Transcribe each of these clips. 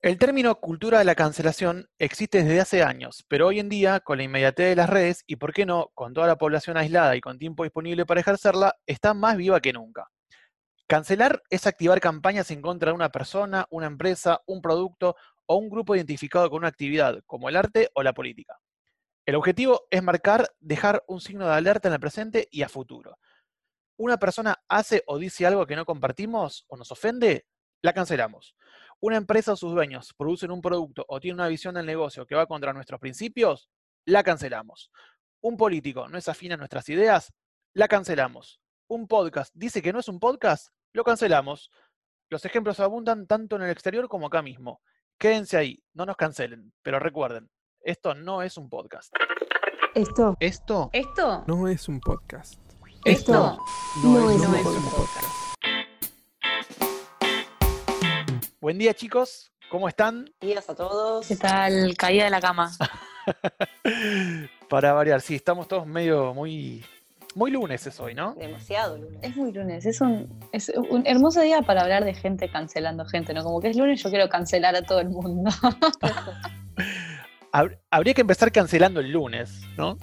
El término cultura de la cancelación existe desde hace años, pero hoy en día, con la inmediatez de las redes y, por qué no, con toda la población aislada y con tiempo disponible para ejercerla, está más viva que nunca. Cancelar es activar campañas en contra de una persona, una empresa, un producto o un grupo identificado con una actividad, como el arte o la política. El objetivo es marcar, dejar un signo de alerta en el presente y a futuro. Una persona hace o dice algo que no compartimos o nos ofende, la cancelamos. Una empresa o sus dueños producen un producto o tienen una visión del negocio que va contra nuestros principios, la cancelamos. Un político no es afín a nuestras ideas, la cancelamos. Un podcast dice que no es un podcast, lo cancelamos. Los ejemplos abundan tanto en el exterior como acá mismo. Quédense ahí, no nos cancelen, pero recuerden, esto no es un podcast. Esto. Esto. Esto. No es un podcast. Esto. No, es, no un es podcast. un podcast. Buen día chicos, ¿cómo están? días a todos. ¿Qué tal? Caída de la cama. Para variar, sí, estamos todos medio muy, muy lunes es hoy, ¿no? Demasiado lunes. Es muy lunes, es un, es un hermoso día para hablar de gente cancelando gente, ¿no? Como que es lunes, yo quiero cancelar a todo el mundo. Hab- Habría que empezar cancelando el lunes, ¿no?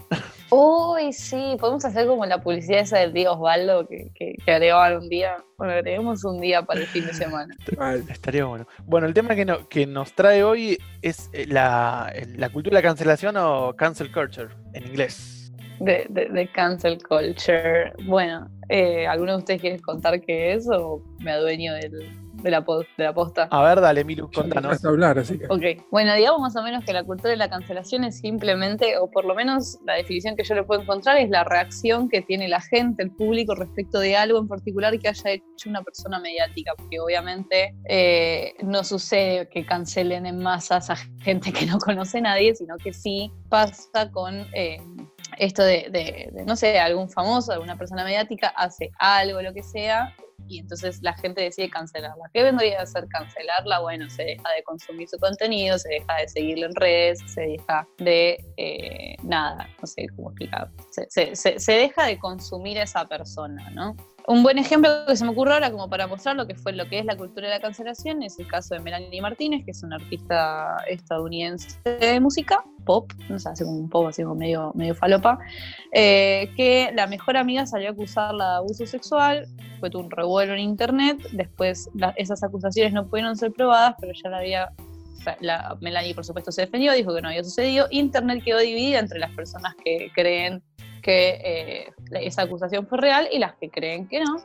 Uy, sí, podemos hacer como la publicidad esa del Diego Osvaldo que, que, que agregaban un día. Bueno, agreguemos un día para el fin de semana. Estaría bueno. Bueno, el tema que, no- que nos trae hoy es eh, la, la cultura de la cancelación o cancel culture en inglés. De, de, de cancel culture. Bueno, eh, ¿alguno de ustedes quiere contar qué es o me adueño del, de, la, po- de la posta? A ver, dale, Milu, contanos. dejaste hablar, así que. Ok, bueno, digamos más o menos que la cultura de la cancelación es simplemente, o por lo menos la definición que yo le puedo encontrar es la reacción que tiene la gente, el público, respecto de algo en particular que haya hecho una persona mediática, porque obviamente eh, no sucede que cancelen en masas a gente que no conoce a nadie, sino que sí pasa con... eh, esto de, de- de, no sé, algún famoso, alguna persona mediática hace algo, lo que sea, y entonces la gente decide cancelarla. ¿Qué vendría a ser cancelarla? Bueno, se deja de consumir su contenido, se deja de seguirlo en redes, se deja de eh, nada, no sé cómo explicar. Se, se- deja de consumir esa persona, ¿no? Un buen ejemplo que se me ocurre ahora como para mostrar lo que fue lo que es la cultura de la cancelación es el caso de Melanie Martínez, que es una artista estadounidense de música, pop, no sé, hace como un pop así como medio, medio falopa, eh, que la mejor amiga salió a acusarla de abuso sexual, fue un revuelo en internet, después esas acusaciones no pudieron ser probadas, pero ya la había, la, Melanie por supuesto se defendió, dijo que no había sucedido, internet quedó dividida entre las personas que creen que eh, esa acusación fue real y las que creen que no.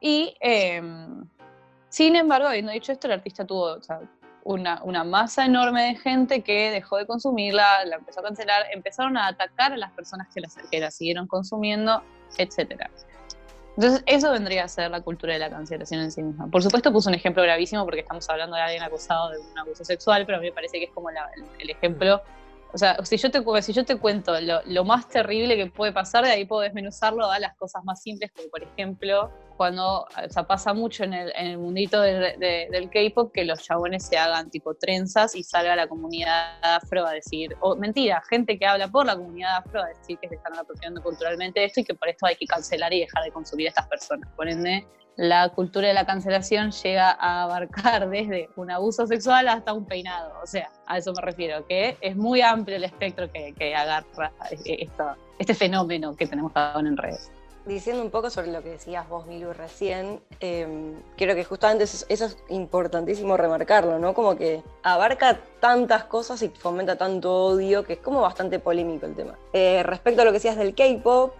Y em, sin embargo, habiendo dicho esto, el artista tuvo o sea, una, una masa enorme de gente que dejó de consumirla, la empezó a cancelar, empezaron a atacar a las personas que la, que la siguieron consumiendo, etcétera. Entonces, eso vendría a ser la cultura de la cancelación en sí misma. Por supuesto, puse un ejemplo gravísimo porque estamos hablando de alguien acusado de un abuso sexual, pero a mí me parece que es como la- el, el ejemplo. O sea, si yo te, cuento lo, más terrible que puede pasar, de ahí puedo desmenuzarlo a las cosas más simples, como por ejemplo, cuando pasa mucho en el, en el mundito de- del K-pop que los chabones se hagan tipo trenzas y salga la comunidad afro a decir, o mentira, gente que habla por la comunidad afro a decir que se están apropiando culturalmente esto y que por esto hay que cancelar y dejar de consumir a estas personas. Por ende, la cultura de la cancelación llega a abarcar desde un abuso sexual hasta un peinado. O sea, a eso me refiero, que es muy amplio el espectro que, agarra esto- este fenómeno que tenemos ahora en redes. Diciendo un poco sobre lo que decías vos, Milu, recién, eh, creo que justamente eso, eso es importantísimo remarcarlo, ¿no? Como que abarca tantas cosas y fomenta tanto odio que es como bastante polémico el tema. Eh, respecto a lo que decías del K-pop,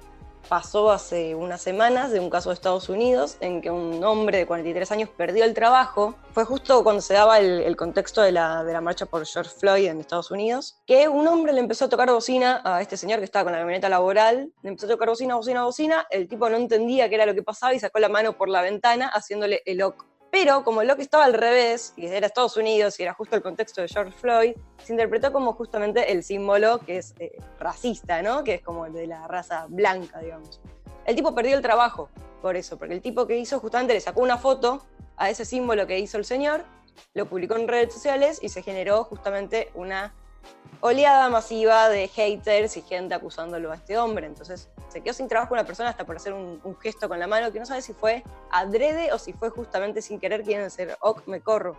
pasó hace unas semanas de un caso de Estados Unidos en que un hombre de 43 años perdió el trabajo. Fue justo cuando se daba el, contexto de la, de la marcha por George Floyd en Estados Unidos, que un hombre le empezó a tocar bocina a este señor que estaba con la camioneta laboral, le empezó a tocar bocina, bocina, bocina, el tipo no entendía qué era lo que pasaba y sacó la mano por la ventana haciéndole el ok. Pero como el ok estaba al revés, y era Estados Unidos y era justo el contexto de George Floyd, se interpretó como justamente el símbolo que es eh, racista, ¿no? Que es como el de la raza blanca, digamos. El tipo perdió el trabajo por eso, porque el tipo que hizo justamente le sacó una foto a ese símbolo que hizo el señor, lo publicó en redes sociales y se generó justamente una oleada masiva de haters y gente acusándolo a este hombre. Entonces se quedó sin trabajo una persona hasta por hacer un, un gesto con la mano que no sabe si fue adrede o si fue justamente sin querer quieren ser ok, me corro.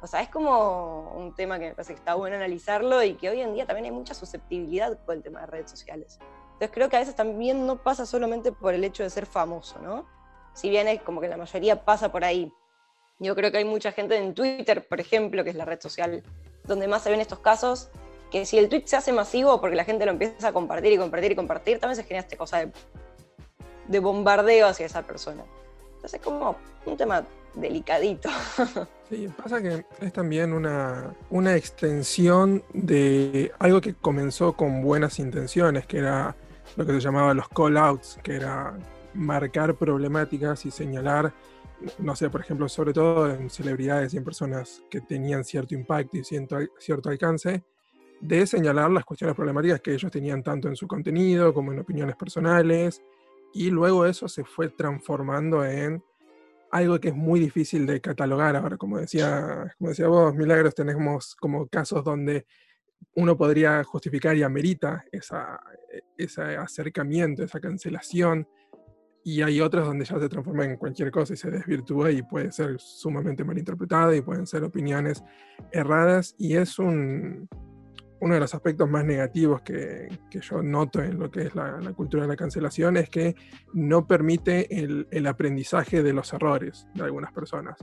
O sea, es como un tema que me parece que está bueno analizarlo y que hoy en día también hay mucha susceptibilidad con el tema de redes sociales. Entonces creo que a veces también no pasa solamente por el hecho de ser famoso, ¿no? Si bien es como que la mayoría pasa por ahí. Yo creo que hay mucha gente en Twitter, por ejemplo, que es la red social donde más se ven estos casos, si el tweet se hace masivo porque la gente lo empieza a compartir y compartir y compartir, también se genera esta cosa de, de bombardeo hacia esa persona. Entonces es como un tema delicadito. Sí, pasa que es también una, una extensión de algo que comenzó con buenas intenciones, que era lo que se llamaba los call-outs, que era marcar problemáticas y señalar, no sé, por ejemplo, sobre todo en celebridades y en personas que tenían cierto impacto y cierto, cierto alcance, de señalar las cuestiones problemáticas que ellos tenían tanto en su contenido como en opiniones personales, y luego eso se fue transformando en algo que es muy difícil de catalogar. Ahora, como decía, como decía vos, Milagros, tenemos como casos donde uno podría justificar y amerita esa, ese acercamiento, esa cancelación, y hay otros donde ya se transforma en cualquier cosa y se desvirtúa y puede ser sumamente malinterpretada y pueden ser opiniones erradas, y es un, uno de los aspectos más negativos que, yo noto en lo que es la, cultura de la cancelación es que no permite el, aprendizaje de los errores de algunas personas.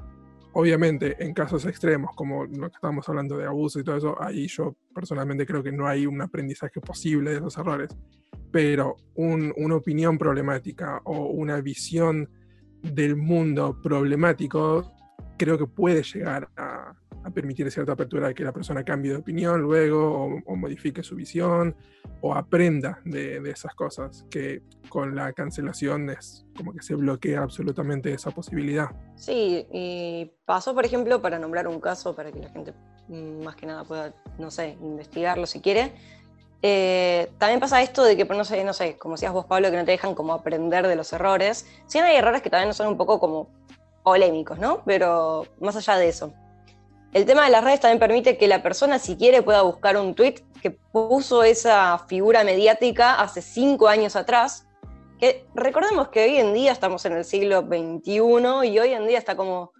Obviamente, en casos extremos, como lo que estábamos hablando de abuso y todo eso, ahí yo personalmente creo que no hay un aprendizaje posible de los errores. Pero una opinión problemática o una visión del mundo problemático creo que puede llegar a, permitir cierta apertura de que la persona cambie de opinión luego o, modifique su visión o aprenda de, esas cosas, que con la cancelación es como que se bloquea absolutamente esa posibilidad. Sí, y pasó, por ejemplo, para nombrar un caso, para que la gente mm, más que nada pueda, no sé, investigarlo si quiere. Eh, también pasa esto de que, no sé, no sé, como decías vos, Pablo, que no te dejan como aprender de los errores. Sí hay errores que también son un poco como polémicos, ¿no? Pero más allá de eso. El tema de las redes también permite que la persona, si quiere, pueda buscar un tweet que puso esa figura mediática hace cinco años atrás. Que recordemos que hoy en día estamos en el siglo XXI y hoy en día está como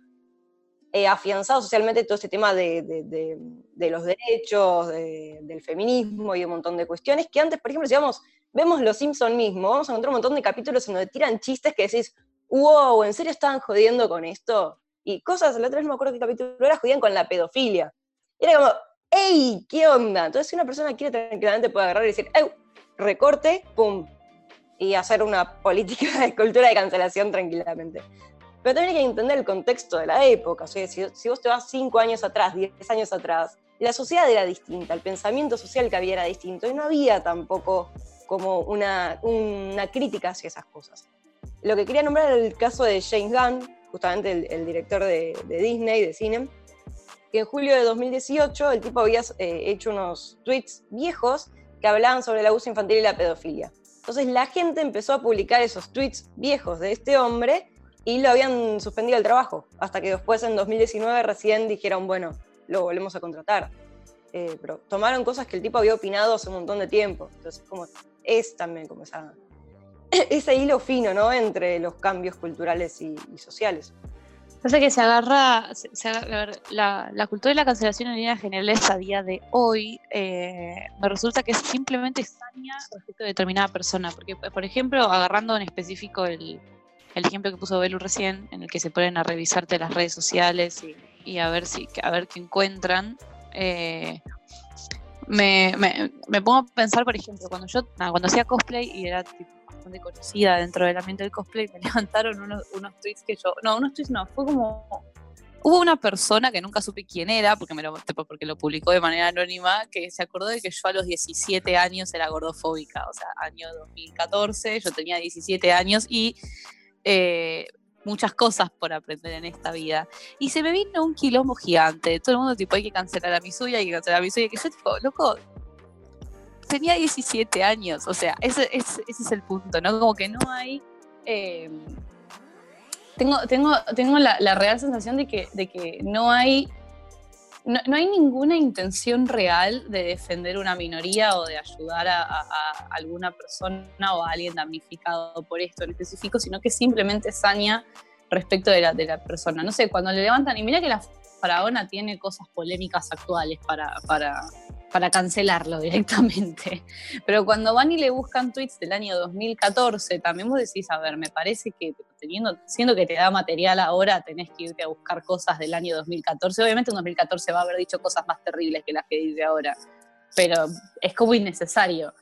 eh, afianzado socialmente todo este tema de, los derechos, del feminismo y un montón de cuestiones que antes, por ejemplo, si vamos, vemos Los Simpson mismo, vamos a encontrar un montón de capítulos en donde tiran chistes que decís, wow, ¿en serio estaban jodiendo con esto? y cosas, la otra vez me acuerdo qué capítulo era, jodían con la pedofilia. era como, ¡ey! ¿Qué onda? Entonces, si una persona quiere tranquilamente puede agarrar y decir, ¡ey! Recorte, ¡pum! Y hacer una política de cultura de cancelación tranquilamente. Pero también hay que entender el contexto de la época. O sea, si, si vos te vas cinco años atrás, diez años atrás, la sociedad era distinta, el pensamiento social que había era distinto y no había tampoco como una, una crítica hacia esas cosas. Lo que quería nombrar era el caso de James Gunn, justamente el, director de, Disney, de cine, que en julio de 2018 el tipo había eh, hecho unos tweets viejos que hablaban sobre el abuso infantil y la pedofilia. Entonces la gente empezó a publicar esos tweets viejos de este hombre y lo habían suspendido el trabajo, hasta que después en 2019 recién dijeron, bueno, lo volvemos a contratar. Eh, pero tomaron cosas que el tipo había opinado hace un montón de tiempo. Entonces, como es también como esa ese hilo fino, ¿no? Entre los cambios culturales y, sociales. Pasa que se agarra, la, cultura de la cancelación en líneas generales a día de hoy eh, me resulta que es simplemente extraña respecto a determinada persona. Porque, por ejemplo, agarrando en específico el, ejemplo que puso Belu recién, en el que se ponen a revisarte las redes sociales y, a ver si a ver qué encuentran. Eh, me, pongo a pensar, por ejemplo, cuando yo cuando hacía cosplay y era tipo, bastante conocida dentro del ambiente del cosplay, me levantaron unos, unos tweets que yo, no, unos tweets no, fue como, hubo una persona que nunca supe quién era, porque, me lo, porque lo publicó de manera anónima, que se acordó de que yo a los 17 años era gordofóbica, o sea, año 2014, yo tenía 17 años y... Eh, muchas cosas por aprender en esta vida. Y se me vino un quilombo gigante. Todo el mundo, tipo, hay que cancelar a mi suya, hay que cancelar a mi suya. Que yo, tipo, loco, tenía 17 años, o sea, ese, es el punto, ¿no? Como que no hay... Eh, tengo, tengo, tengo la, real sensación de que, de que no hay no, hay ninguna intención real de defender una minoría o de ayudar a, alguna persona o a alguien damnificado por esto en específico, sino que simplemente saña respecto de la, persona. No sé, cuando le levantan, y mira que la Faraona tiene cosas polémicas actuales para, para, para cancelarlo directamente. Pero cuando van y le buscan tweets del año 2014, también vos decís, a ver, me parece que teniendo, siendo que te da material ahora, tenés que irte a buscar cosas del año 2014. Obviamente en 2014 va a haber dicho cosas más terribles que las que dice ahora, pero es como innecesario.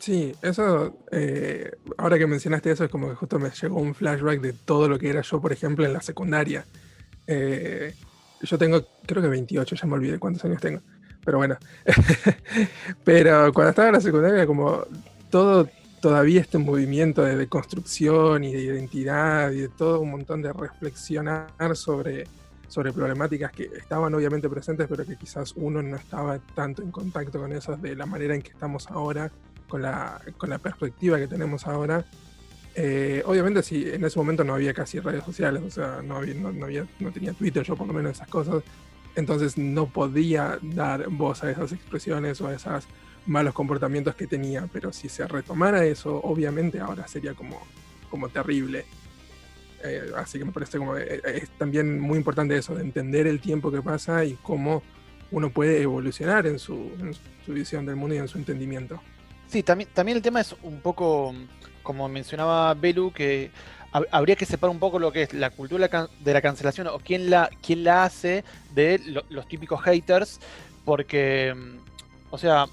Sí, eso, eh, ahora que mencionaste eso, es como que justo me llegó un flashback de todo lo que era yo, por ejemplo, en la secundaria. Eh, yo tengo, creo que 28, ya me olvidé cuántos años tengo pero bueno. pero cuando estaba en la secundaria, como todo, todavía este movimiento de, construcción y de identidad y de todo un montón de reflexionar sobre, sobre problemáticas que estaban obviamente presentes, pero que quizás uno no estaba tanto en contacto con esas de la manera en que estamos ahora, con la, con la perspectiva que tenemos ahora. Eh, obviamente sí, en ese momento no había casi redes sociales, o sea, no, había, no tenía Twitter, yo por lo menos esas cosas, entonces no podía dar voz a esas expresiones o a esos malos comportamientos que tenía, pero si se retomara eso, obviamente ahora sería como, como terrible. Eh, así que me parece como eh, es también muy importante eso, de entender el tiempo que pasa y cómo uno puede evolucionar en su, visión del mundo y en su entendimiento. Sí, también, también el tema es un poco, como mencionaba Belu, que habría que separar un poco lo que es la cultura de la cancelación o quién la, quién la hace de los típicos haters, porque, mm, o sea,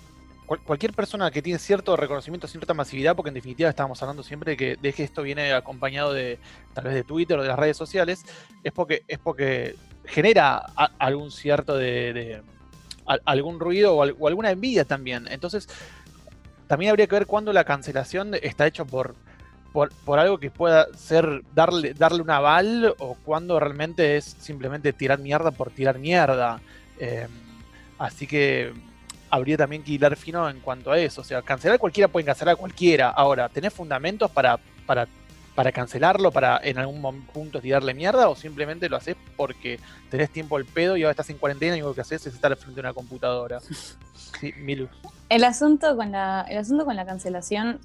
cualquier persona que tiene cierto reconocimiento, cierta masividad, porque en definitiva estábamos hablando siempre de que, de que esto viene acompañado de tal vez de Twitter o de las redes sociales, es porque, es porque genera algún cierto de, algún ruido o, o alguna envidia también. Entonces, también habría que ver cuándo la cancelación está hecha por por, algo que pueda ser darle, darle un aval o cuando realmente es simplemente tirar mierda por tirar mierda. Em, así que habría también que hilar fino en cuanto a eso. O sea, cancelar cualquiera puede cancelar a cualquiera. Ahora, ¿tenés fundamentos para, para, para cancelarlo, para en algún punto tirarle mierda o simplemente lo haces porque tenés tiempo al pedo y ahora estás en cuarentena y lo que haces es estar frente a una computadora? Sí, Milu. El asunto con la, el asunto con la cancelación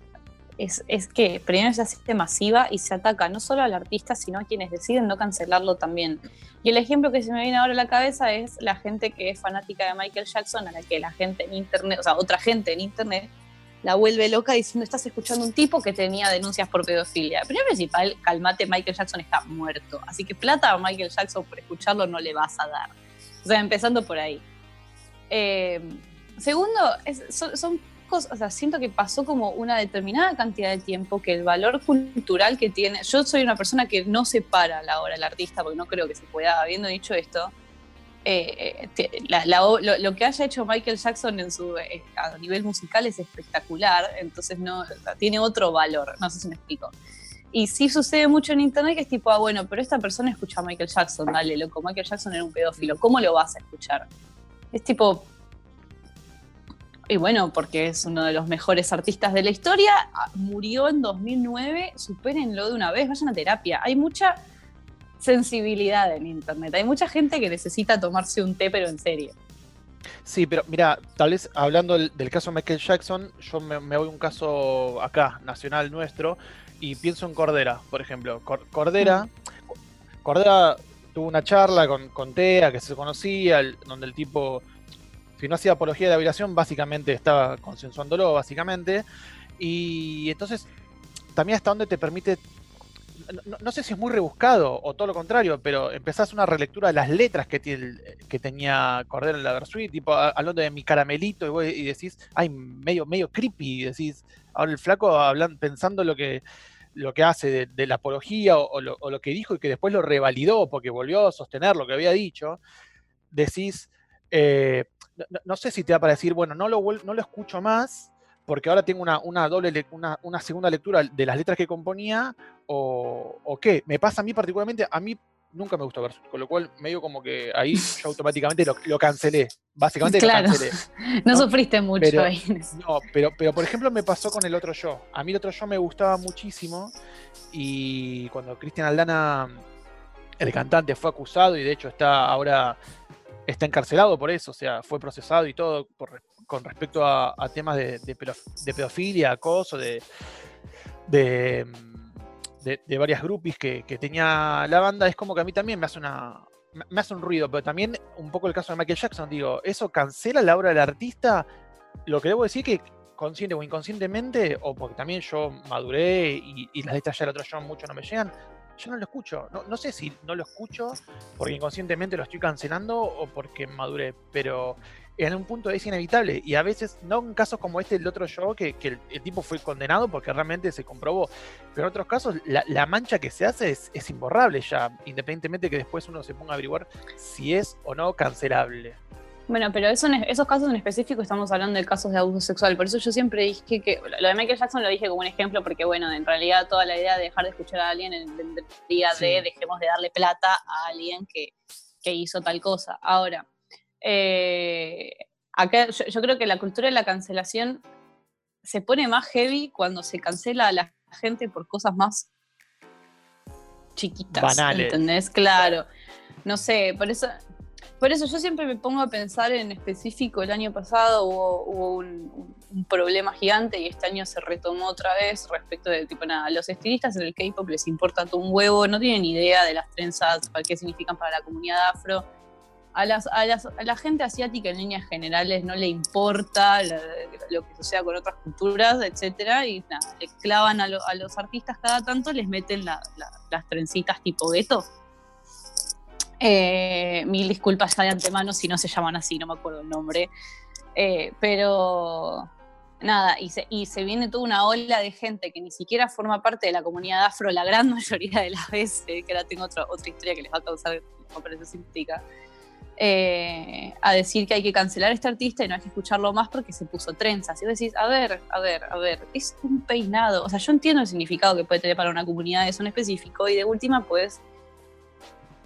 es, que primero se hace masiva y se ataca no solo al artista, sino a quienes deciden no cancelarlo también. Y el ejemplo que se me viene ahora a la cabeza es la gente que es fanática de Michael Jackson, a la que la gente en internet, o sea, otra gente en internet, la vuelve loca diciendo estás escuchando un tipo que tenía denuncias por pedofilia. Primero principal, calmate, Michael Jackson está muerto. Así que plata a Michael Jackson por escucharlo no le vas a dar. O sea, empezando por ahí. Eh, segundo, son siento que pasó como una determinada cantidad de tiempo que el valor cultural que tiene, yo soy una persona que no separa la obra del artista porque no creo que se pueda, habiendo dicho esto, eh, eh, lo, que haya hecho Michael Jackson en su, eh, a nivel musical es espectacular, entonces no, tiene otro valor, no sé si me explico. Y sí sucede mucho en internet que es tipo, ah, bueno, pero esta persona escucha a Michael Jackson, dale, loco, Michael Jackson era un pedófilo, ¿cómo lo vas a escuchar? Es tipo, y bueno, porque es uno de los mejores artistas de la historia, ah, murió en 2009, supérenlo de una vez, vayan a terapia. Hay mucha sensibilidad en Internet, hay mucha gente que necesita tomarse un té, pero en serio. Sí, pero mira, tal vez hablando del, caso Michael Jackson, yo me, voy a un caso acá, nacional nuestro, y pienso en Cordera, por ejemplo. Cordera, mm. Cordera tuvo una charla con, con Tea, que se conocía, donde el tipo si no hacía apología de la violación, básicamente estaba consensuándolo, básicamente. Y entonces, también hasta dónde te permite, no, sé si es muy rebuscado o todo lo contrario, pero empezás una relectura de las letras que, que tenía Cordero en la Versuit, tipo hablando de mi caramelito, y, decís, ay, medio, medio creepy, decís, ahora el flaco hablan, pensando lo que lo que hace de, la apología o, lo, o, lo, que dijo y que después lo revalidó porque volvió a sostener lo que había dicho, decís, eh, no, sé si te va para decir, bueno, no lo, no lo escucho más porque ahora tengo una, doble una, segunda lectura de las letras que componía o, qué. Me pasa a mí particularmente, a mí nunca me gustó Versus, con lo cual medio como que ahí yo automáticamente lo, cancelé. Básicamente lo cancelé. No, sufriste mucho ahí. No, pero, pero por ejemplo me pasó con el otro yo. A mí el otro yo me gustaba muchísimo y cuando Cristian Aldana, el cantante, fue acusado y de hecho está ahora está encarcelado por eso, o sea, fue procesado y todo con respecto a, temas de, pedofilia, acoso, de, de, varias groupies que, tenía la banda, es como que a mí también me hace una, me- hace un ruido, pero también un poco el caso de Michael Jackson, digo, ¿eso cancela la obra del artista? Lo que debo decir que consciente o inconscientemente, o porque también yo maduré y, y las letras ya del otro John mucho no me llegan, yo no lo escucho. No, no sé si no lo escucho porque inconscientemente lo estoy cancelando o porque maduré, pero en un punto es inevitable. Y a veces, no en casos como este, el otro yo, que, que el, el tipo fue condenado porque realmente se comprobó. Pero en otros casos, la, la mancha que se hace es, es imborrable ya, independientemente que después uno se ponga a averiguar si es o no cancelable. Bueno, pero eso en- esos casos en específico estamos hablando de casos de abuso sexual. Por eso yo siempre dije que. Lo de Michael Jackson lo dije como un ejemplo, porque, bueno, en realidad toda la idea de dejar de escuchar a alguien en el día Sí. de dejemos de darle plata a alguien que, que hizo tal cosa. Ahora, eh, acá yo, yo creo que la cultura de la cancelación se pone más heavy cuando se cancela a la gente por cosas más chiquitas. Banales. ¿Entendés? Claro. No sé, por eso. Por eso yo siempre me pongo a pensar en específico, el año pasado hubo, hubo un, un- problema gigante y este año se retomó otra vez respecto de, tipo, nada, los estilistas en el K-pop les importa todo un huevo, no tienen idea de las trenzas, para qué significan para la comunidad afro. A, las, a, las- a la gente asiática en líneas generales no le importa lo que suceda con otras culturas, etcétera, y nada, le clavan a, lo- a los artistas cada tanto, les meten la- la- las trencitas tipo gueto. Eh, mil disculpas ya de antemano si no se llaman así, no me acuerdo el nombre. Eh, pero nada, y se, y se viene toda una ola de gente que ni siquiera forma parte de la comunidad afro la gran mayoría de las veces, que ahora tengo otra, otra historia que les va a causar, parecer simpática, eh, a decir que hay que cancelar a este artista y no hay que escucharlo más porque se puso trenzas. Y vos decís, a ver, a ver, a ver, es un peinado. O sea, yo entiendo el significado que puede tener para una comunidad eso en específico y de última, pues,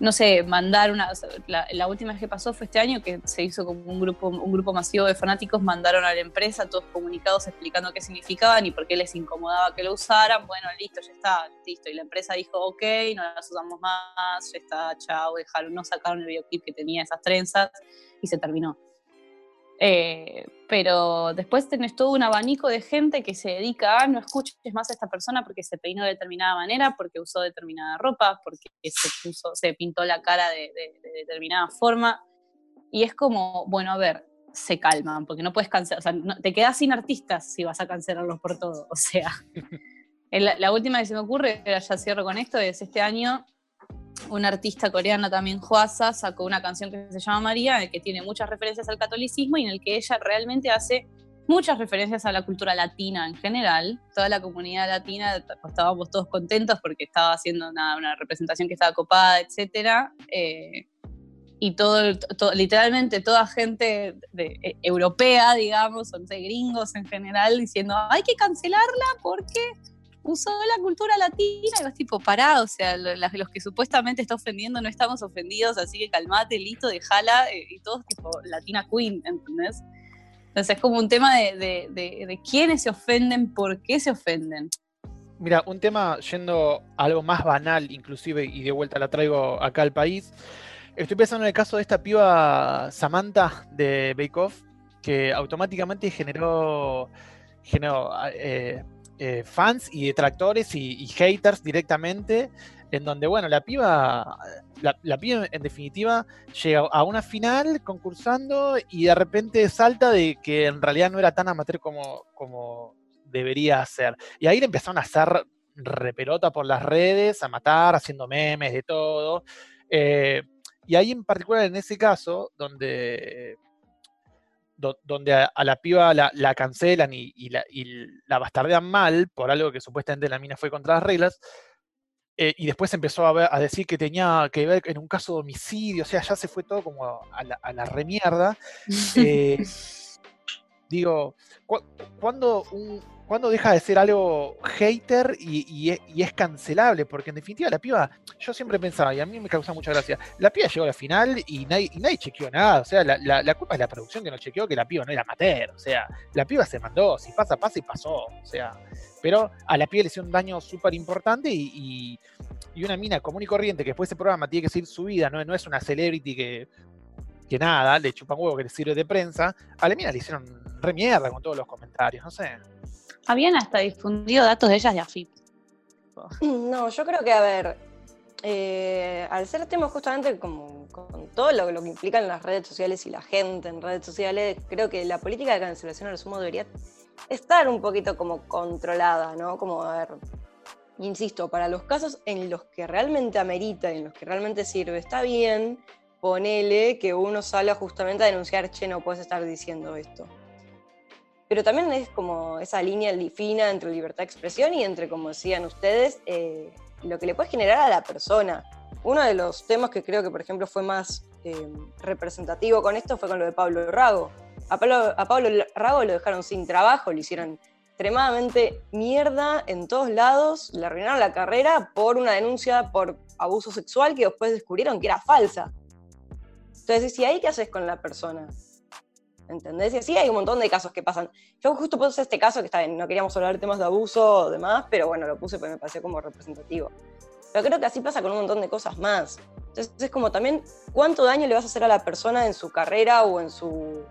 no sé, mandar una. la última vez que pasó fue este año que se hizo como un grupo, un grupo masivo de fanáticos, mandaron a la empresa todos comunicados explicando qué significaban y por qué les incomodaba que lo usaran. Bueno, listo, ya está, listo. Y la empresa dijo, ok, no las usamos más, ya está, chao, dejaron, no sacaron el videoclip que tenía esas trenzas y se terminó. Eh, pero después tenés todo un abanico de gente que se dedica a no escuches más a esta persona porque se peinó de determinada manera, porque usó determinada ropa, porque se puso, se pintó la cara de, de- de determinada forma. Y es como, bueno, a ver, se calman, porque no puedes cancelar, o sea, no- te quedas sin artistas si vas a cancelarlos por todo. O sea, la, la última que se me ocurre, ya cierro con esto, es este año una artista coreana también, Hwasa, sacó una canción que se llama María, que tiene muchas referencias al catolicismo y en el que ella realmente hace muchas referencias a la cultura latina en general. Toda la comunidad latina t- estábamos todos contentos porque estaba haciendo una, representación que estaba copada, etc. y todo, literalmente toda gente europea, digamos, o no gringos en general, diciendo hay que cancelarla porque usó la cultura latina y vas tipo, pará, o sea, los que supuestamente está ofendiendo no estamos ofendidos, así que calmate, listo, dejala, eh, y todos tipo Latina Queen, ¿entendés? Entonces es como un tema de, de, de, quiénes se ofenden, por qué se ofenden. Mira, un tema yendo algo más banal, inclusive, y de vuelta la traigo acá al país. Estoy pensando en el caso de esta piba Samantha de Bake Off, que automáticamente generó, generó eh, eh, fans y detractores y, haters directamente, en donde, bueno, la piba, la, la piba en definitiva llega a una final concursando y de repente salta de que en realidad no era tan amateur como, como debería ser. Y ahí le empezaron a hacer repelota por las redes, a matar, haciendo memes, de todo. Eh, y ahí en particular en ese caso, donde, do- donde a, a la piba la, la cancelan y, y la, y la bastardean mal por algo que supuestamente la mina fue contra las reglas, eh, y después empezó a, ver- a decir que tenía que ver en un caso de homicidio, o sea, ya se fue todo como a la, a la remierda. Eh, digo, cu- ¿cuándo, un- cuándo deja de ser algo hater y, y es, cancelable? Porque en definitiva la piba, yo siempre pensaba, y a mí me causa mucha gracia, la piba llegó a la final y nadie, nadie chequeó nada, o sea, la, culpa es la producción que no chequeó que la piba no era amateur, o sea, la piba se mandó, si pasa, pasa y pasó, o sea, pero a la piba le hizo un daño súper importante y, una mina común y corriente que después de ese programa tiene que seguir su vida, no es una celebrity que, que nada, le chupan huevo que le sirve de prensa, a la mina le hicieron re mierda con todos los comentarios, no sé. Habían hasta difundido datos de ellas de AFIP. No, yo creo que, a ver, eh, al ser tema justamente como, como todo lo, lo que implican las redes sociales y la gente en redes sociales, creo que la política de cancelación al sumo debería estar un poquito como controlada, ¿no? Como, a ver, insisto, para los casos en los que realmente amerita, en los que realmente sirve, está bien, ponele que uno salga justamente a denunciar, che, no puedes estar diciendo esto. Pero también es como esa línea fina entre libertad de expresión y entre, como decían ustedes, eh, lo que le puede generar a la persona. Uno de los temas que creo que, por ejemplo, fue más eh, representativo con esto fue con lo de Pablo Rago. A Pablo, a Pablo Rago lo dejaron sin trabajo, le hicieron extremadamente mierda en todos lados, le arruinaron la carrera por una denuncia por abuso sexual que después descubrieron que era falsa. Entonces, si ahí qué haces con la persona? ¿Entendés? Y así hay un montón de casos que pasan. Yo justo puse este caso que está bien, no queríamos hablar de temas de abuso o demás, pero bueno, lo puse porque me pareció como representativo. Pero creo que así pasa con un montón de cosas más. Entonces es como también cuánto daño le vas a hacer a la persona en su carrera o en su,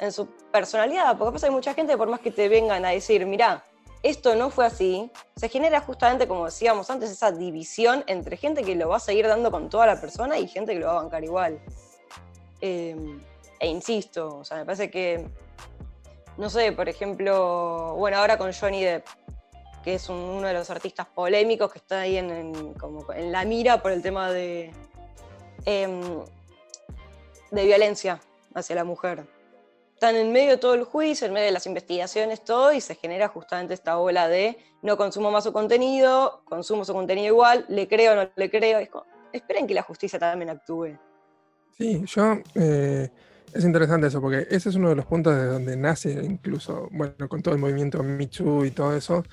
en su personalidad. Porque pasa que mucha gente, por más que te vengan a decir, mira, esto no fue así, se genera justamente, como decíamos antes, esa división entre gente que lo va a seguir dando con toda la persona y gente que lo va a bancar igual. Eh, e insisto, o sea, me parece que, no sé, por ejemplo, bueno, ahora con Johnny Depp, que es un- uno de los artistas polémicos que está ahí en, como en la mira por el tema de, em, de violencia hacia la mujer. Están en medio de todo el juicio, en medio de las investigaciones, todo, y se genera justamente esta ola de no consumo más su contenido, consumo su contenido igual, le creo o no le creo. Esperen que la justicia también actúe. Sí, yo. eh, es interesante eso, porque ese es uno de los puntos de donde nace, incluso, bueno, con todo el movimiento Too y todo eso.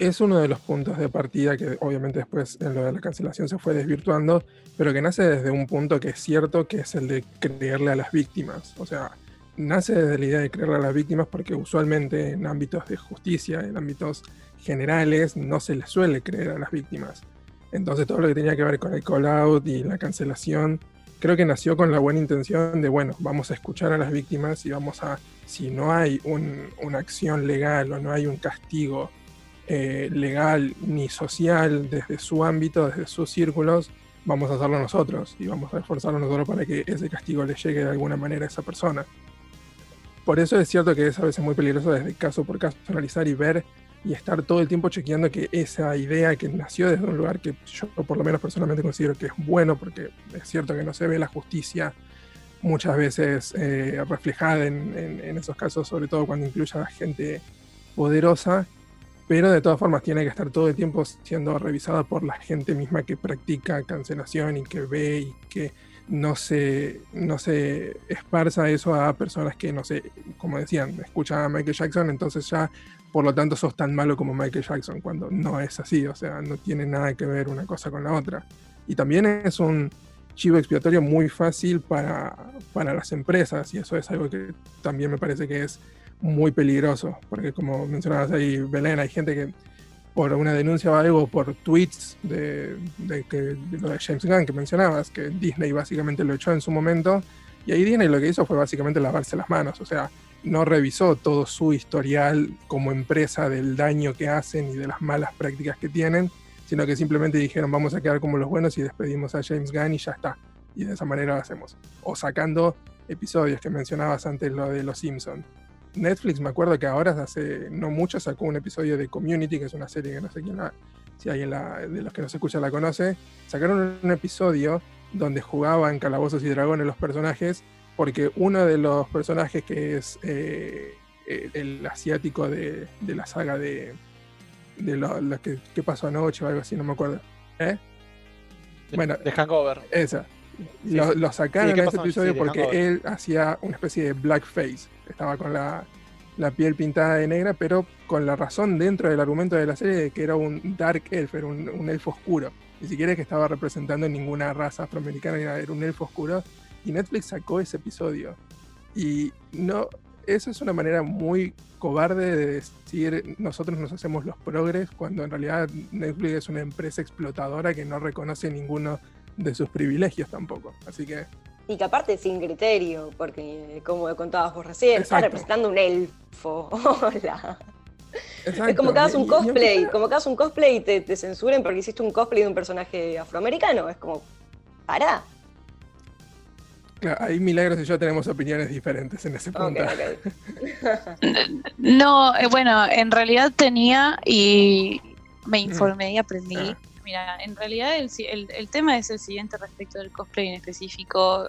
Es uno de los puntos de partida que, obviamente, después en lo de la cancelación se fue desvirtuando, pero que nace desde un punto que es cierto, que es el de creerle a las víctimas. O sea, nace desde la idea de creerle a las víctimas porque usualmente en ámbitos de justicia, en ámbitos generales, no se les suele creer a las víctimas. Entonces, todo lo que tenía que ver con el call out y la cancelación creo que nació con la buena intención de, bueno, vamos a escuchar a las víctimas y vamos a, si no hay un- una acción legal o no hay un castigo eh, legal ni social desde su ámbito, desde sus círculos, vamos a hacerlo nosotros y vamos a esforzarnos nosotros para que ese castigo le llegue de alguna manera a esa persona. Por eso es cierto que es a veces muy peligroso desde caso por caso analizar y ver y estar todo el tiempo chequeando que esa idea que nació desde un lugar que yo por lo menos personalmente considero que es bueno, porque es cierto que no se ve la justicia muchas veces eh, reflejada en, esos casos, sobre todo cuando incluye a gente poderosa, pero de todas formas tiene que estar todo el tiempo siendo revisada por la gente misma que practica cancelación y que ve y que no se, no se esparza eso a personas que, no sé, como decían, escuchan a Michael Jackson, entonces ya por lo tanto sos tan malo como Michael Jackson, cuando no es así, o sea, no tiene nada que ver una cosa con la otra. Y también es un chivo expiatorio muy fácil para, para las empresas, y eso es algo que también me parece que es muy peligroso, porque como mencionabas ahí, Belén, hay gente que por una denuncia o algo, por tweets de, de que, de lo de James Gunn que mencionabas, que Disney básicamente lo echó en su momento, y ahí Disney lo que hizo fue básicamente lavarse las manos, o sea, no revisó todo su historial como empresa del daño que hacen y de las malas prácticas que tienen, sino que simplemente dijeron vamos a quedar como los buenos y despedimos a James Gunn y ya está. Y de esa manera lo hacemos. O sacando episodios que mencionabas antes, lo de Los Simpsons. Netflix, me acuerdo que ahora hace no mucho sacó un episodio de Community, que es una serie que no sé la, si de los que nos escucha la conoce. Sacaron un episodio donde jugaban calabozos y dragones los personajes, porque uno de los personajes que es eh, el, el asiático de, de la saga de, de lo, lo que, que pasó anoche o algo así, no me acuerdo. ¿Eh? Bueno, de Hangover. Esa. Sí, lo, sacaron Sí, ¿qué en ese episodio Sí, porque Hangover. él hacía una especie de blackface. Estaba con la, la piel pintada de negra, pero con la razón dentro del argumento de la serie de que era un dark elf, era un, un elfo oscuro. Ni siquiera es que estaba representando ninguna raza afroamericana, era un elfo oscuro. Y Netflix sacó ese episodio. Y no, eso es una manera muy cobarde de decir nosotros nos hacemos los progres cuando en realidad Netflix es una empresa explotadora que no reconoce ninguno de sus privilegios tampoco. Así que Y que aparte sin criterio, porque como contabas vos recién, está representando un elfo. Hola. Es como que hagas un y- y aunque cosplay, como que hagas un cosplay y te, te censuren porque hiciste un cosplay de un personaje afroamericano. Es como, pará. Claro, ahí Milagros y yo tenemos opiniones diferentes en ese punto. No, eh, bueno, en realidad tenía y me informé y aprendí. Ah. Mira, en realidad el, el- el tema es el siguiente respecto del cosplay en específico.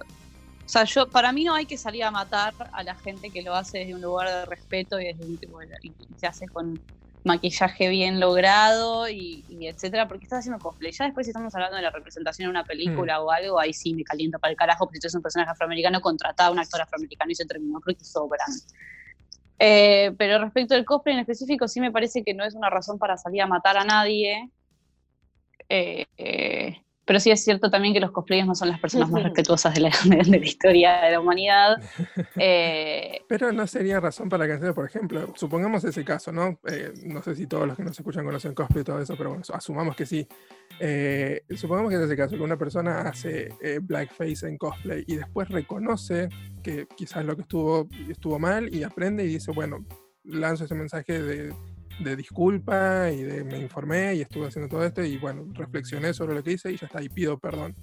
O sea, yo, para mí no hay que salir a matar a la gente que lo hace desde un lugar de respeto y desde un tipo de- y se hace con maquillaje bien logrado y, y etcétera, porque estás haciendo cosplay. Ya después si estamos hablando de la representación en una película o algo, ahí sí me caliento para el carajo, porque si tú eres un personaje afroamericano, contratá a un actor afroamericano y se terminó, porque sobran. Eh, pero respecto al cosplay en específico, sí me parece que no es una razón para salir a matar a nadie. Eh, eh, pero sí es cierto también que los cosplayers no son las personas más respetuosas de la, de la historia de la humanidad. Eh, Pero no sería razón para cancelar, por ejemplo, supongamos ese caso, ¿no? Eh, no sé si todos los que nos escuchan conocen cosplay y todo eso, pero bueno, asumamos que sí. Eh, supongamos que es ese caso, que una persona hace eh, blackface en cosplay y después reconoce que quizás lo que estuvo, estuvo mal y aprende y dice, bueno, lanzo ese mensaje de, de disculpa y de me informé y estuve haciendo todo esto y bueno, reflexioné sobre lo que hice y ya está, y pido perdón.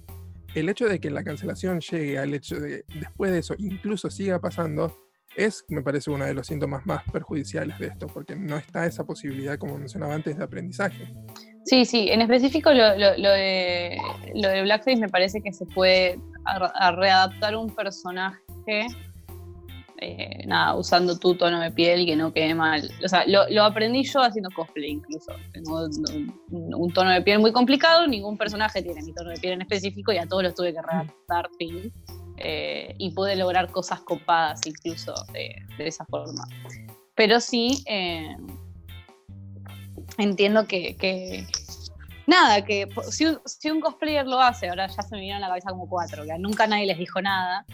El hecho de que la cancelación llegue al hecho de después de eso incluso siga pasando, es, me parece, uno de los síntomas más perjudiciales de esto, porque no está esa posibilidad, como mencionaba antes, de aprendizaje. Sí, sí, en específico lo, lo- lo de, lo de Blackface me parece que se puede readaptar un personaje, eh, nada, usando tu tono de piel y que no quede mal. O sea, lo, aprendí yo haciendo cosplay incluso. Tengo un, tono de piel muy complicado, ningún personaje tiene mi tono de piel en específico y a todos los tuve que readaptar, fin. Eh, y pude lograr cosas copadas incluso de, de esa forma. Pero sí, eh, entiendo que, nada, que po- si un, si un cosplayer lo hace, ahora ya se me vinieron a la cabeza como cuatro, que nunca nadie les dijo nada,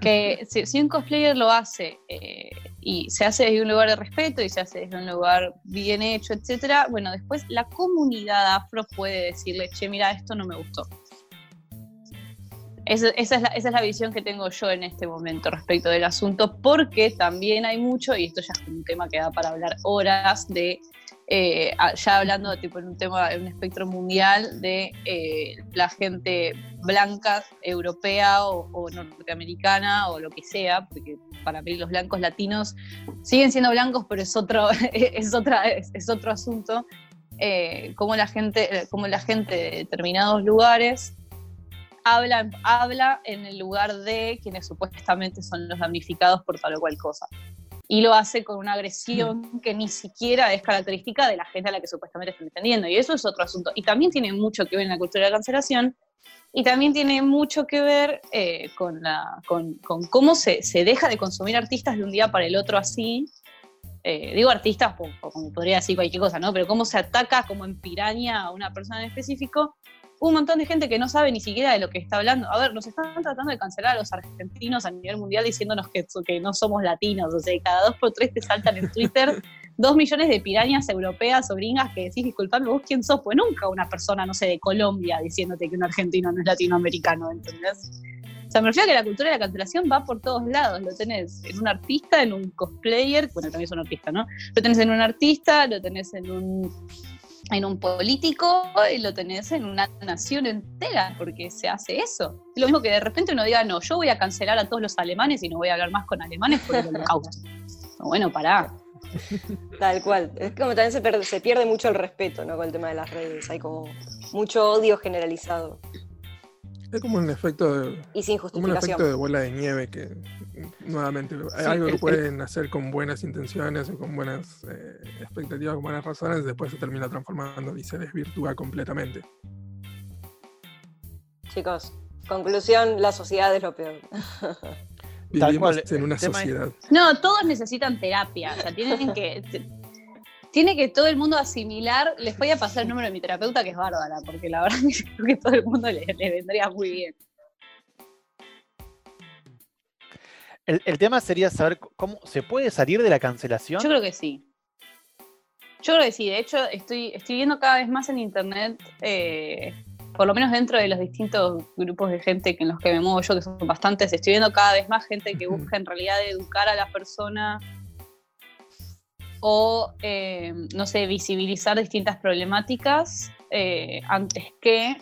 que si, si un cosplayer lo hace eh, y se hace desde un lugar de respeto y se hace desde un lugar bien hecho, etcétera, bueno, después la comunidad afro puede decirle, che, mira, esto no me gustó. Esa, es la, esa es la visión que tengo yo en este momento respecto del asunto, porque también hay mucho, y esto ya es un tema que da para hablar horas, de eh, ya hablando tipo en un tema, en un espectro mundial de eh, la gente blanca, europea o, o norteamericana o lo que sea, porque para mí los blancos latinos siguen siendo blancos, pero es otro, es otra, es, es otro asunto. Eh, cómo la gente, cómo la gente de determinados lugares habla, habla en el lugar de quienes supuestamente son los damnificados por tal o cual cosa. Y lo hace con una agresión que ni siquiera es característica de la gente a la que supuestamente están defendiendo. Y eso es otro asunto. Y también tiene mucho que ver en la cultura de la cancelación. Y también tiene mucho que ver eh, con, la, con, con cómo se, se deja de consumir artistas de un día para el otro así. Eh, digo artistas, como podría decir cualquier cosa, ¿no? Pero cómo se ataca como en piraña a una persona en específico un montón de gente que no sabe ni siquiera de lo que está hablando. A ver, nos están tratando de cancelar a los argentinos a nivel mundial diciéndonos que, que no somos latinos. O sea, cada dos por tres te saltan en Twitter dos millones de pirañas europeas o gringas que decís, disculpame, vos quién sos, pues nunca una persona, no sé, de Colombia diciéndote que un argentino no es latinoamericano, ¿entendés? O sea, me refiero a que la cultura de la cancelación va por todos lados. Lo tenés en un artista, en un cosplayer, bueno, también es un artista, ¿no? Lo tenés en un artista, lo tenés en un en un político y lo tenés en una nación entera, porque se hace eso. Es lo mismo que de repente uno diga, no, yo voy a cancelar a todos los alemanes y no voy a hablar más con alemanes por el holocausto. Bueno, pará. Tal cual. Es como también se, per- se pierde mucho el respeto, ¿no? Con el tema de las redes. Hay como mucho odio generalizado Es como un efecto de, y sin como un efecto de bola de nieve que nuevamente hay Sí, algo que el- pueden hacer con buenas intenciones o con buenas eh, expectativas, con buenas razones, después se termina transformando y se desvirtúa completamente. Chicos, conclusión, la sociedad es lo peor. Vivimos cual, en una es- sociedad. No, todos necesitan terapia. O sea, tienen que. Tiene que todo el mundo asimilar. Les voy a pasar el número de mi terapeuta, que es bárbara, porque la verdad es que creo que todo el mundo le, le vendría muy bien. El, el tema sería saber cómo se puede salir de la cancelación. Yo creo que sí. Yo creo que sí. De hecho, estoy, estoy viendo cada vez más en internet, eh, por lo menos dentro de los distintos grupos de gente que en los que me muevo yo, que son bastantes, estoy viendo cada vez más gente que busca en realidad educar a la persona o, eh, no sé, visibilizar distintas problemáticas eh, antes que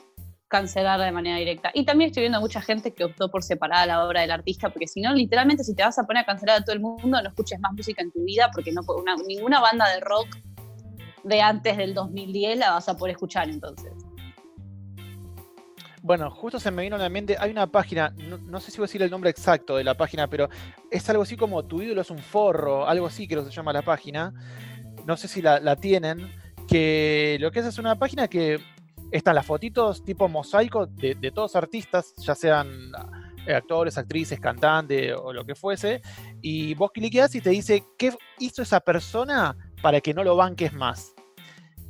cancelar de manera directa. Y también estoy viendo mucha gente que optó por separar la obra del artista, porque si no, literalmente, si te vas a poner a cancelar a todo el mundo, no escuches más música en tu vida, porque no una, ninguna banda de rock de antes del 2010 la vas a poder escuchar entonces. Bueno, justo se me vino a la mente, hay una página, no, sé si voy a decir el nombre exacto de la página, pero es algo así como Tu ídolo es un forro, algo así que se llama la página. No sé si la, tienen, que lo que es es una página que están las fotitos tipo mosaico de, todos artistas, ya sean eh, actores, actrices, cantantes o lo que fuese, y vos cliqueas y te dice qué hizo esa persona para que no lo banques más.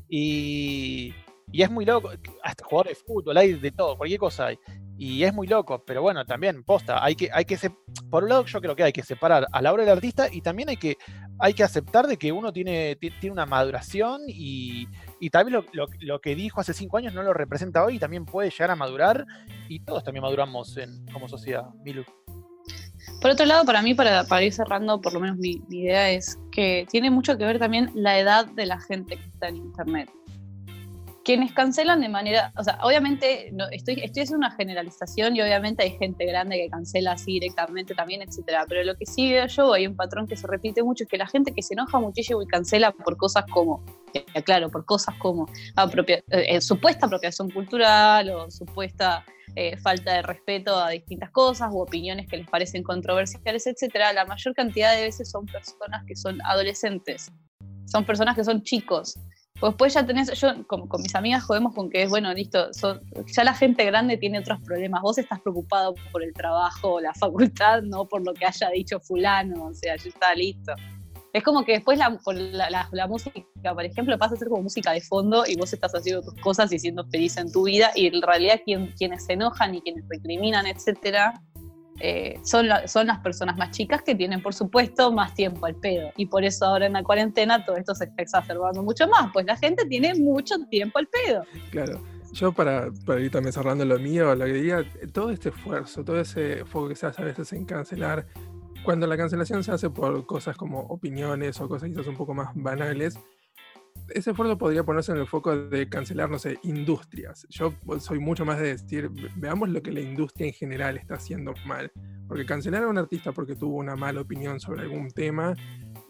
Y, y es muy loco, hasta jugadores de fútbol, hay de todo, cualquier cosa hay. Y es muy loco, pero bueno, también, posta, hay que, hay que por un lado yo creo que hay que separar a la obra del artista y también hay que, hay que aceptar de que uno tiene, tiene una maduración y, y también lo, que dijo hace cinco años no lo representa hoy y también puede llegar a madurar y todos también maduramos en, como sociedad. Milu. Por otro lado, para mí, para, para ir cerrando, por lo menos mi idea es que tiene mucho que ver también la edad de la gente que está en Internet quienes cancelan de manera, o sea, obviamente no, estoy, estoy haciendo una generalización y obviamente hay gente grande que cancela así directamente también, etcétera, pero lo que sí veo yo, hay un patrón que se repite mucho, es que la gente que se enoja muchísimo y cancela por cosas como, eh, claro, por cosas como eh, eh, supuesta apropiación cultural o supuesta falta de respeto a distintas cosas u opiniones que les parecen controversiales, etcétera, la mayor cantidad de veces son personas que son adolescentes, son personas que son chicos, pues después ya tenés, yo con, mis amigas jodemos con que es, bueno, listo, ya la gente grande tiene otros problemas. Vos estás preocupado por el trabajo, la facultad, no por lo que haya dicho fulano, o sea, ya está listo. Es como que después la, la, música, por ejemplo, pasa a ser como música de fondo y vos estás haciendo tus cosas y siendo feliz en tu vida y en realidad quien, quienes se enojan y quienes recriminan, etcétera, eh, son, son las personas más chicas que tienen, por supuesto, más tiempo al pedo. Y por eso ahora en la cuarentena todo esto se está exacerbando mucho más, pues la gente tiene mucho tiempo al pedo. Claro. Yo para, para ir también cerrando lo mío, lo que diría, todo este esfuerzo, todo ese foco que se hace a veces en cancelar, cuando la cancelación se hace por cosas como opiniones o cosas quizás un poco más banales, ese esfuerzo podría ponerse en el foco de cancelar, no sé, industrias. Yo soy mucho más de decir, veamos lo que la industria en general está haciendo mal. Porque cancelar a un artista porque tuvo una mala opinión sobre algún tema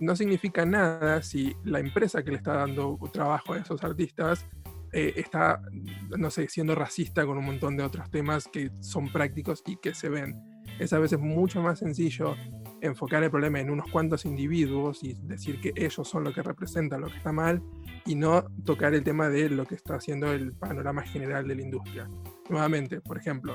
no significa nada si la empresa que le está dando trabajo a esos artistas eh, está, no sé, siendo racista con un montón de otros temas que son prácticos y que se ven. Es a veces mucho más sencillo enfocar el problema en unos cuantos individuos y decir que ellos son lo que representan lo que está mal y no tocar el tema de lo que está haciendo el panorama general de la industria. Nuevamente, por ejemplo,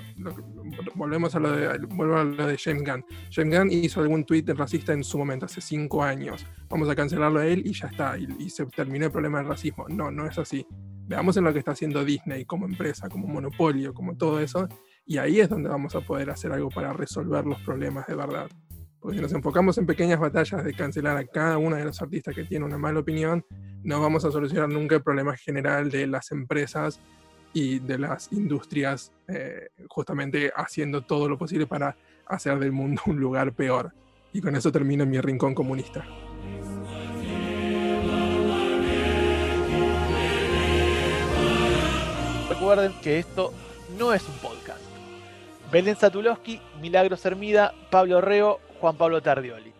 volvemos a lo de, vuelvo a lo de James Gunn. James Gunn hizo algún tweet racista en su momento, hace cinco años. Vamos a cancelarlo a él y ya está, y se terminó el problema del racismo. No, no es así. Veamos en lo que está haciendo Disney como empresa, como monopolio, como todo eso, y ahí es donde vamos a poder hacer algo para resolver los problemas de verdad. Porque nos enfocamos en pequeñas batallas de cancelar a cada uno de los artistas que tiene una mala opinión, no vamos a solucionar nunca el problema general de las empresas y de las industrias eh, justamente haciendo todo lo posible para hacer del mundo un lugar peor. Y con eso termino mi rincón comunista. Recuerden que esto no es un podcast. Belén Satulowski, Milagros Hermida, Pablo Reo, Juan Pablo Tardioli.